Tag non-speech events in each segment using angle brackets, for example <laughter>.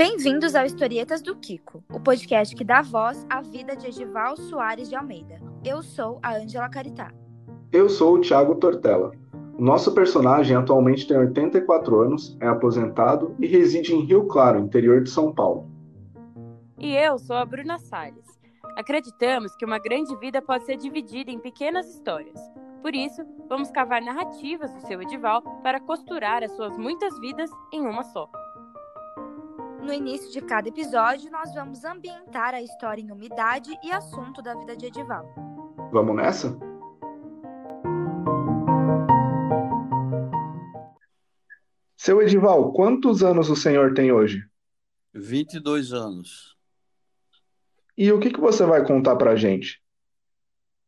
Bem-vindos ao Historietas do Kiko, o podcast que dá voz à vida de Edival Soares de Almeida. Eu sou a Ângela Caritá. Eu sou o Thiago Tortella. O nosso personagem atualmente tem 84 anos, é aposentado e reside em Rio Claro, interior de São Paulo. E eu sou a Bruna Salles. Acreditamos que uma grande vida pode ser dividida em pequenas histórias. Por isso, vamos cavar narrativas do seu Edival para costurar as suas muitas vidas em uma só. No início de cada episódio, nós vamos ambientar a história em umidade e assunto da vida de Edival. Vamos nessa? Seu Edival, quantos anos o senhor tem hoje? 22 anos. E o que, que você vai contar pra gente?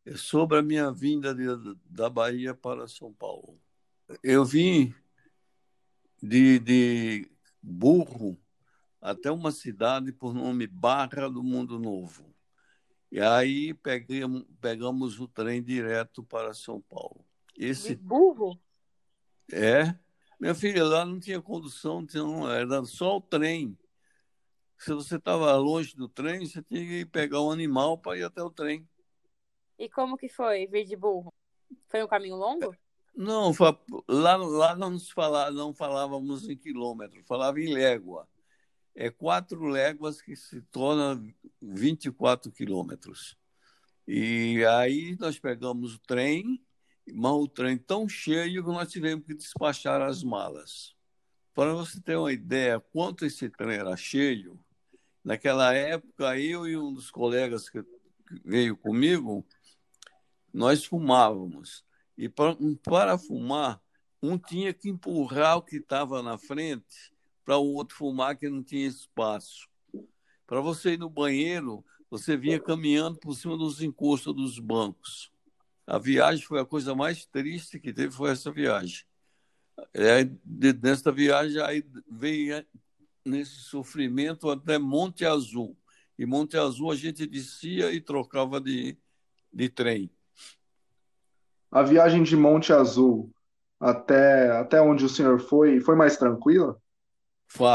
É sobre a minha vinda de, da Bahia para São Paulo. Eu vim de, de Burro até uma cidade por nome Barra do Mundo Novo. E aí pegamos, pegamos o trem direto para São Paulo. Esse de burro? É. Minha filha, lá não tinha condução, não, era só o trem. Se você estava longe do trem, você tinha que pegar um animal para ir até o trem. E como que foi vir de burro? Foi um caminho longo? Não, lá, lá não, nos falava, não falávamos em quilômetro, falava em légua. É quatro léguas que se torna 24 quilômetros. E aí nós pegamos o trem, mas o trem tão cheio que nós tivemos que despachar as malas. Para você ter uma ideia quanto esse trem era cheio, naquela época eu e um dos colegas que veio comigo, nós fumávamos. E para, para fumar, um tinha que empurrar o que estava na frente para o outro fumar que não tinha espaço. Para você ir no banheiro, você vinha caminhando por cima dos encostos dos bancos. A viagem foi a coisa mais triste que teve, foi essa viagem. É, nesta viagem, aí veio nesse sofrimento até Monte Azul. E Monte Azul a gente descia e trocava de, de trem. A viagem de Monte Azul até, até onde o senhor foi, foi mais tranquila?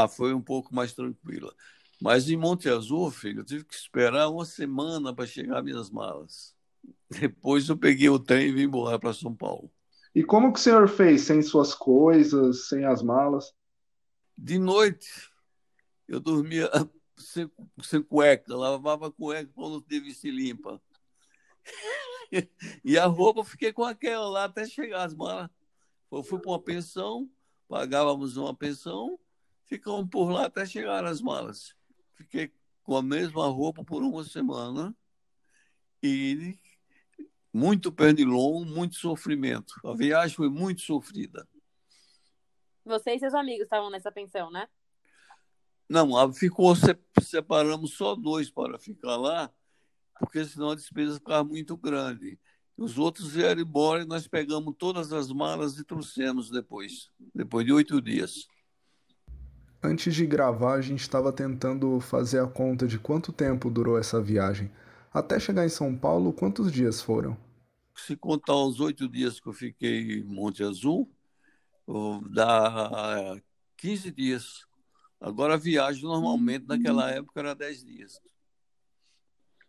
Foi um pouco mais tranquila. Mas em Monte Azul, filho, eu tive que esperar uma semana para chegar minhas malas. Depois eu peguei o trem e vim embora para São Paulo. E como que o senhor fez sem suas coisas, sem as malas? De noite, eu dormia <laughs> sem, sem cueca, lavava a cueca para não ter vestir limpa. <laughs> e a roupa eu fiquei com aquela lá até chegar as malas. Eu fui para uma pensão, pagávamos uma pensão, ficamos por lá até chegar as malas. Fiquei com a mesma roupa por uma semana e muito pernilongo, muito sofrimento. A viagem foi muito sofrida. Você e seus amigos estavam nessa pensão, né? Não, ficou, separamos só dois para ficar lá, porque senão a despesa ficava muito grande. Os outros vieram embora e nós pegamos todas as malas e trouxemos depois, depois de oito dias. Antes de gravar, a gente estava tentando fazer a conta de quanto tempo durou essa viagem. Até chegar em São Paulo, quantos dias foram? Se contar os oito dias que eu fiquei em Monte Azul, dá 15 dias. Agora a viagem normalmente naquela época era 10 dias.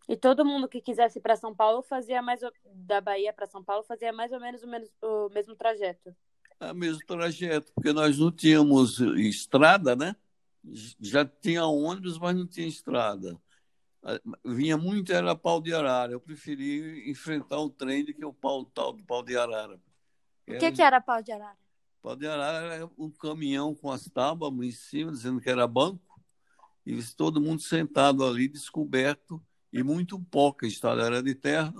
E todo mundo que quisesse ir para São Paulo fazia mais da Bahia para São Paulo fazia mais ou menos o, menos, o mesmo trajeto. O mesmo trajeto, porque nós não tínhamos estrada, né? Já tinha ônibus, mas não tinha estrada. Vinha muito era pau de arara. Eu preferi enfrentar o trem do que o pau tal do pau de arara. O que, que era pau de arara? Pau de arara era um caminhão com as tábuas em cima, dizendo que era banco, e todo mundo sentado ali, descoberto, e muito pouca estrada era de terra.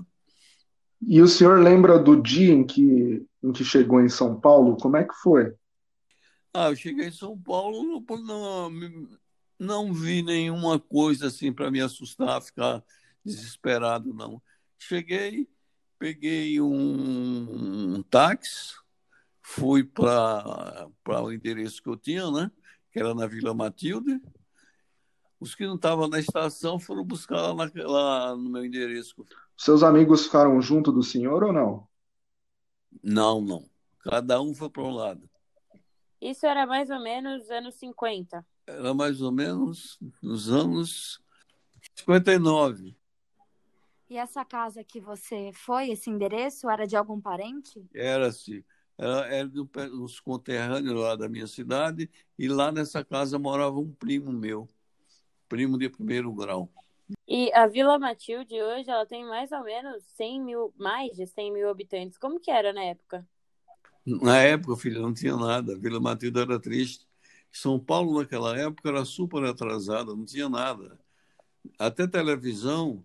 E o senhor lembra do dia em que, em que chegou em São Paulo? Como é que foi? Ah, eu cheguei em São Paulo, não, não, vi nenhuma coisa assim para me assustar, ficar desesperado, não. Cheguei, peguei um, um táxi, fui para o endereço que eu tinha, né? Que era na Vila Matilde, os que não estavam na estação foram buscar lá, na, lá no meu endereço. Seus amigos ficaram junto do senhor ou não? Não, não. Cada um foi para um lado. Isso era mais ou menos anos 50. Era mais ou menos nos anos 59. E essa casa que você foi, esse endereço, era de algum parente? Era, sim. Era, era dos conterrâneos lá da minha cidade, e lá nessa casa morava um primo meu, primo de primeiro grau. E a Vila Matilde hoje, ela tem mais ou menos 100 mil, mais de 100 mil habitantes. Como que era na época? Na época, filha, não tinha nada. A Vila Matilde era triste. São Paulo, naquela época, era super atrasada, não tinha nada. Até televisão,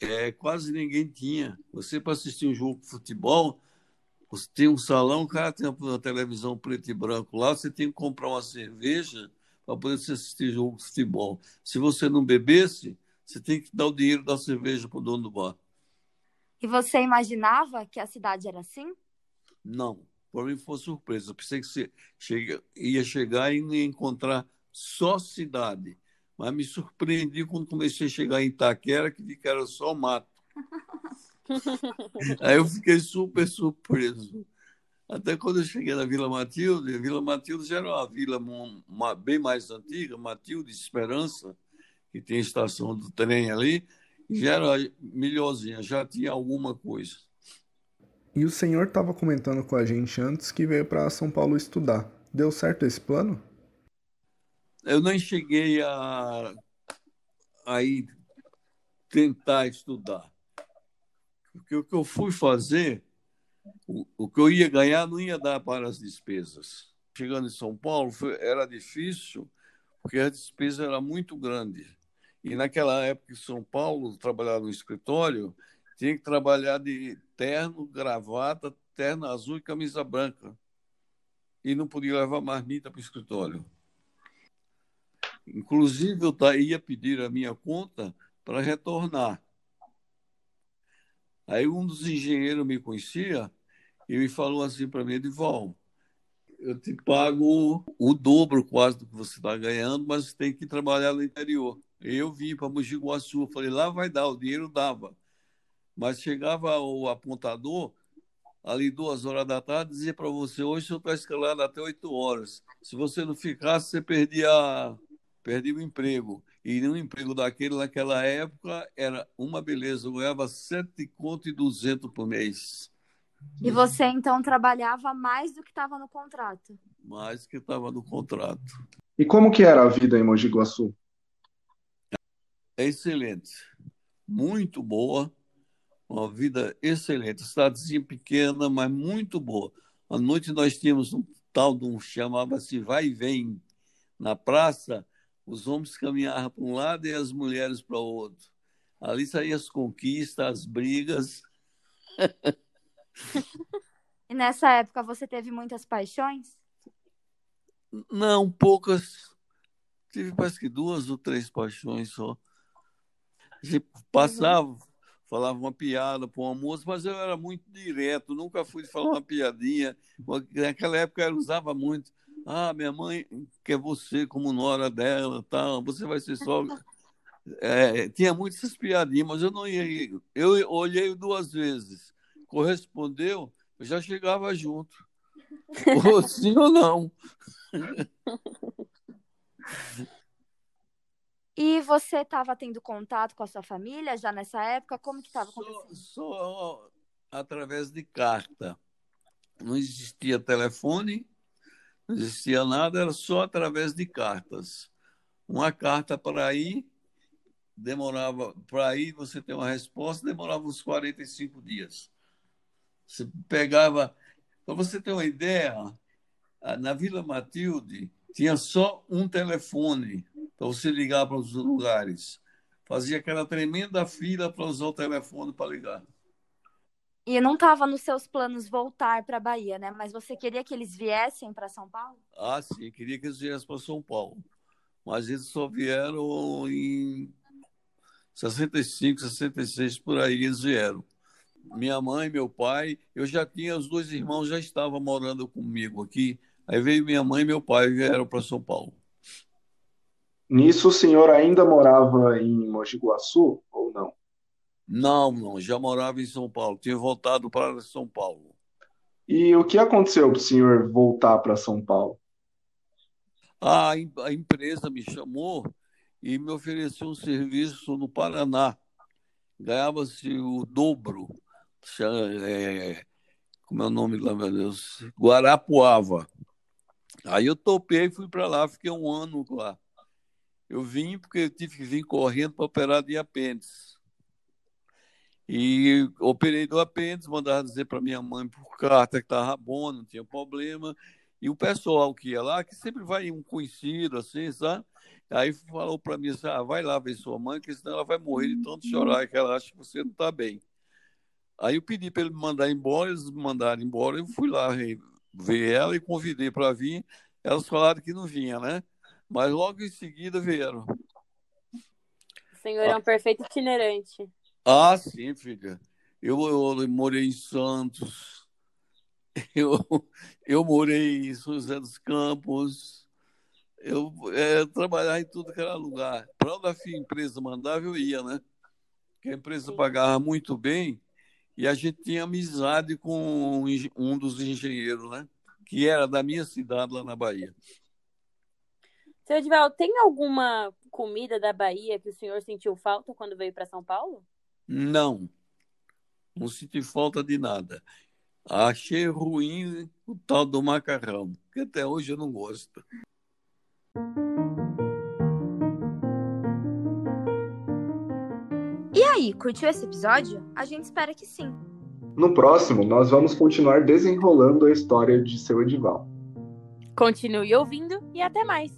é, quase ninguém tinha. Você, para assistir um jogo de futebol, você tem um salão, o cara tem uma televisão preto e branco lá, você tem que comprar uma cerveja para poder assistir jogo de futebol. Se você não bebesse, você tem que dar o dinheiro da cerveja para o dono do bar. E você imaginava que a cidade era assim? Não, para mim foi surpresa. Eu pensei que você chega, ia chegar e ia encontrar só cidade. Mas me surpreendi quando comecei a chegar em Itaquera, que vi que era só mato. <laughs> Aí eu fiquei super surpreso. Até quando eu cheguei na Vila Matilde, a Vila Matilde já era uma vila uma, bem mais antiga, Matilde Esperança, que tem estação do trem ali, já era melhorzinha, já tinha alguma coisa. E o senhor estava comentando com a gente antes que veio para São Paulo estudar. Deu certo esse plano? Eu nem cheguei a aí tentar estudar. Porque o que eu fui fazer, o, que eu ia ganhar não ia dar para as despesas. Chegando em São Paulo, foi, era difícil, porque a despesa era muito grande. E naquela época em São Paulo, trabalhar no escritório, tinha que trabalhar de terno, gravata, terno azul e camisa branca. E não podia levar marmita para o escritório. Inclusive, eu ia pedir a minha conta para retornar. Aí um dos engenheiros me conhecia e me falou assim para mim, Edival, eu te pago o dobro quase do que você está ganhando, mas tem que trabalhar no interior. Eu vim para Mogi Guaçu, falei, lá vai dar, o dinheiro dava. Mas chegava o apontador, ali duas horas da tarde, dizia para você, hoje o senhor está escalado até oito horas. Se você não ficasse, você perdia, perdia o emprego. E um emprego daquele, naquela época, era uma beleza. Eu ganhava sete conto e duzentos por mês. E você, então, trabalhava mais do que estava no contrato? Mais do que estava no contrato. E como que era a vida em Mogi Guaçu? é excelente, muito boa, uma vida excelente, cidadezinha pequena, mas muito boa. À noite nós tínhamos um tal de um chamava-se vai e vem na praça, os homens caminhavam para um lado e as mulheres para o outro. Ali saíam as conquistas, as brigas. <laughs> <laughs> e nessa época você teve muitas paixões? Não, poucas. Tive parece que duas ou três paixões só. Passava, falava uma piada para uma moça, mas eu era muito direto, nunca fui falar uma piadinha. Naquela época eu usava muito. Ah, minha mãe quer você como nora dela, tal, você vai ser só. <laughs> É, tinha muitas piadinhas, mas eu não ia. Eu olhei duas vezes. Correspondeu, eu já chegava junto. ou <laughs> sim ou não. E você estava tendo contato com a sua família já nessa época? Como que estava acontecendo? Só, só através de carta. Não existia telefone, não existia nada, era só através de cartas. Uma carta para ir, demorava, para ir você ter uma resposta, demorava uns 45 dias. Você pegava, para você ter uma ideia, na Vila Matilde tinha só um telefone para você ligar para os lugares. Fazia aquela tremenda fila para usar o telefone para ligar. E não estava nos seus planos voltar para a Bahia, né? Mas você queria que eles viessem para São Paulo? Ah, sim, queria que eles viessem para São Paulo. Mas eles só vieram em 65, 66, por aí eles vieram. Minha mãe, meu pai, eu já tinha, os dois irmãos já estavam morando comigo aqui. Aí veio minha mãe e meu pai vieram para São Paulo. Nisso o senhor ainda morava em Mogi Guaçu ou não? Não, não, já morava em São Paulo, tinha voltado para São Paulo. E o que aconteceu para o senhor voltar para São Paulo? A, a empresa me chamou e me ofereceu um serviço no Paraná. Ganhava-se o dobro. É, como é o nome lá, meu Deus? Guarapuava. Aí eu topei e fui para lá, fiquei um ano lá. Eu vim porque eu tive que vir correndo para operar de apêndice. E operei do apêndice, mandava dizer para minha mãe por carta que estava bom, não tinha problema. E o pessoal que ia lá, que sempre vai um conhecido, assim, sabe? Aí falou para mim assim, ah, vai lá ver sua mãe, que senão ela vai morrer de tanto chorar, que ela acha que você não está bem. Aí eu pedi para ele me mandar embora, eles me mandaram embora, eu fui lá ver ela e convidei para vir. Elas falaram que não vinha, né? Mas logo em seguida vieram. O senhor é um perfeito itinerante. Ah, sim, filha. Eu, eu morei em Santos, <laughs> eu, eu morei em São José dos Campos, eu é, trabalhava em tudo que era lugar. Para onde a empresa mandava, eu ia, né? Porque a empresa pagava muito bem e a gente tinha amizade com um dos engenheiros, né? Que era da minha cidade lá na Bahia. Seu Edivaldo, tem alguma comida da Bahia que o senhor sentiu falta quando veio para São Paulo? Não, não senti falta de nada. Achei ruim o tal do macarrão, que até hoje eu não gosto. Aí, curtiu esse episódio? A gente espera que sim. No próximo, nós vamos continuar desenrolando a história de seu Edival. Continue ouvindo e até mais!